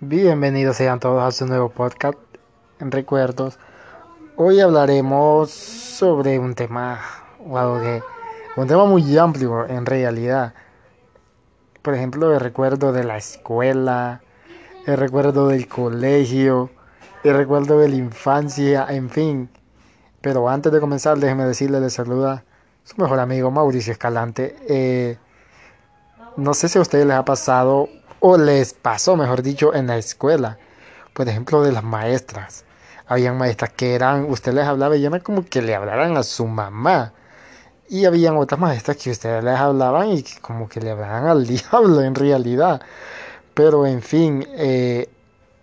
Bienvenidos sean todos a su nuevo podcast en recuerdos. Hoy hablaremos sobre un tema, un tema muy amplio en realidad. Por ejemplo, el recuerdo de la escuela, el recuerdo del colegio, el recuerdo de la infancia, en fin. Pero antes de comenzar, déjeme decirle, le saluda su mejor amigo Mauricio Escalante. Eh, no sé si a ustedes les ha pasado o les pasó, mejor dicho, en la escuela. Por ejemplo, de las maestras. Habían maestras que eran, usted les hablaba y eran como que le hablaran a su mamá. Y habían otras maestras que ustedes les hablaban y como que le hablaban al diablo en realidad. Pero en fin, eh,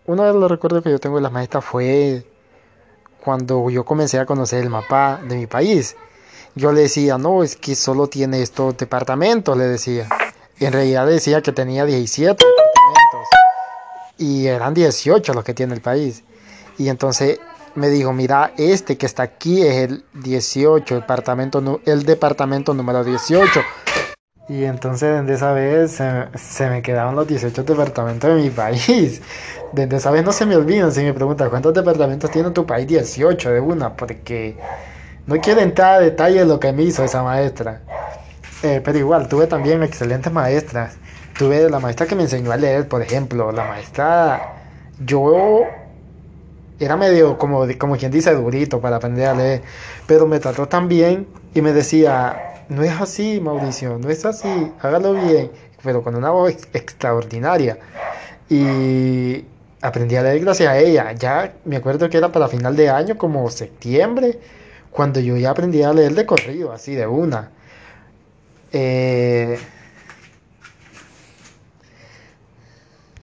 uno de los recuerdos que yo tengo de las maestras fue cuando yo comencé a conocer el mapa de mi país. Yo le decía, no, es que solo tiene estos departamentos, le decía. En realidad decía que tenía 17 departamentos. Y eran 18 los que tiene el país. Y entonces me dijo, mira, este que está aquí es el 18, el departamento, el departamento número 18. Y entonces desde esa vez se, se, me quedaban los 18 departamentos de mi país. Desde esa vez no se me olvidan si me preguntan cuántos departamentos tiene tu país, 18 de una, porque no quiero entrar a detalle de lo que me hizo esa maestra. Eh, pero igual, tuve también excelentes maestras. Tuve la maestra que me enseñó a leer, por ejemplo. La maestra, yo era medio, como, como quien dice, durito para aprender a leer. Pero me trató tan bien y me decía, no es así, Mauricio, no es así, hágalo bien. Pero con una voz extraordinaria. Y aprendí a leer gracias a ella. Ya me acuerdo que era para final de año, como septiembre, cuando yo ya aprendí a leer de corrido, así de una. Eh,